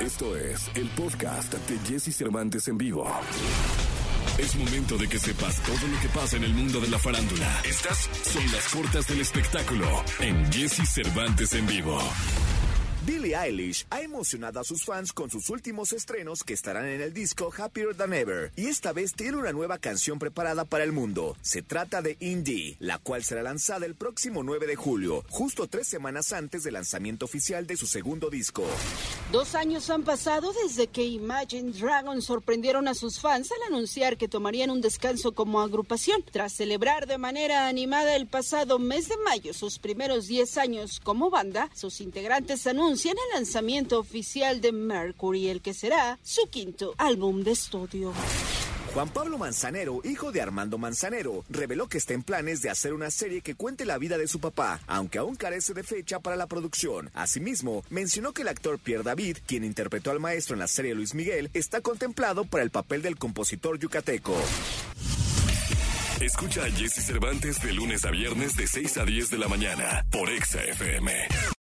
Esto es el podcast de Jesse Cervantes en vivo. Es momento de que sepas todo lo que pasa en el mundo de la farándula. Estas son las cortas del espectáculo en Jesse Cervantes en vivo. Billie Eilish ha emocionado a sus fans con sus últimos estrenos que estarán en el disco Happier Than Ever y esta vez tiene una nueva canción preparada para el mundo. Se trata de Indie, la cual será lanzada el próximo 9 de julio, justo tres semanas antes del lanzamiento oficial de su segundo disco. Dos años han pasado desde que Imagine Dragons sorprendieron a sus fans al anunciar que tomarían un descanso como agrupación. Tras celebrar de manera animada el pasado mes de mayo sus primeros 10 años como banda, sus integrantes anuncian anuncian el lanzamiento oficial de Mercury, el que será su quinto álbum de estudio. Juan Pablo Manzanero, hijo de Armando Manzanero, reveló que está en planes de hacer una serie que cuente la vida de su papá, aunque aún carece de fecha para la producción. Asimismo, mencionó que el actor Pierre David, quien interpretó al maestro en la serie Luis Miguel, está contemplado para el papel del compositor yucateco. Escucha a Jesse Cervantes de lunes a viernes de 6 a 10 de la mañana por Exa FM.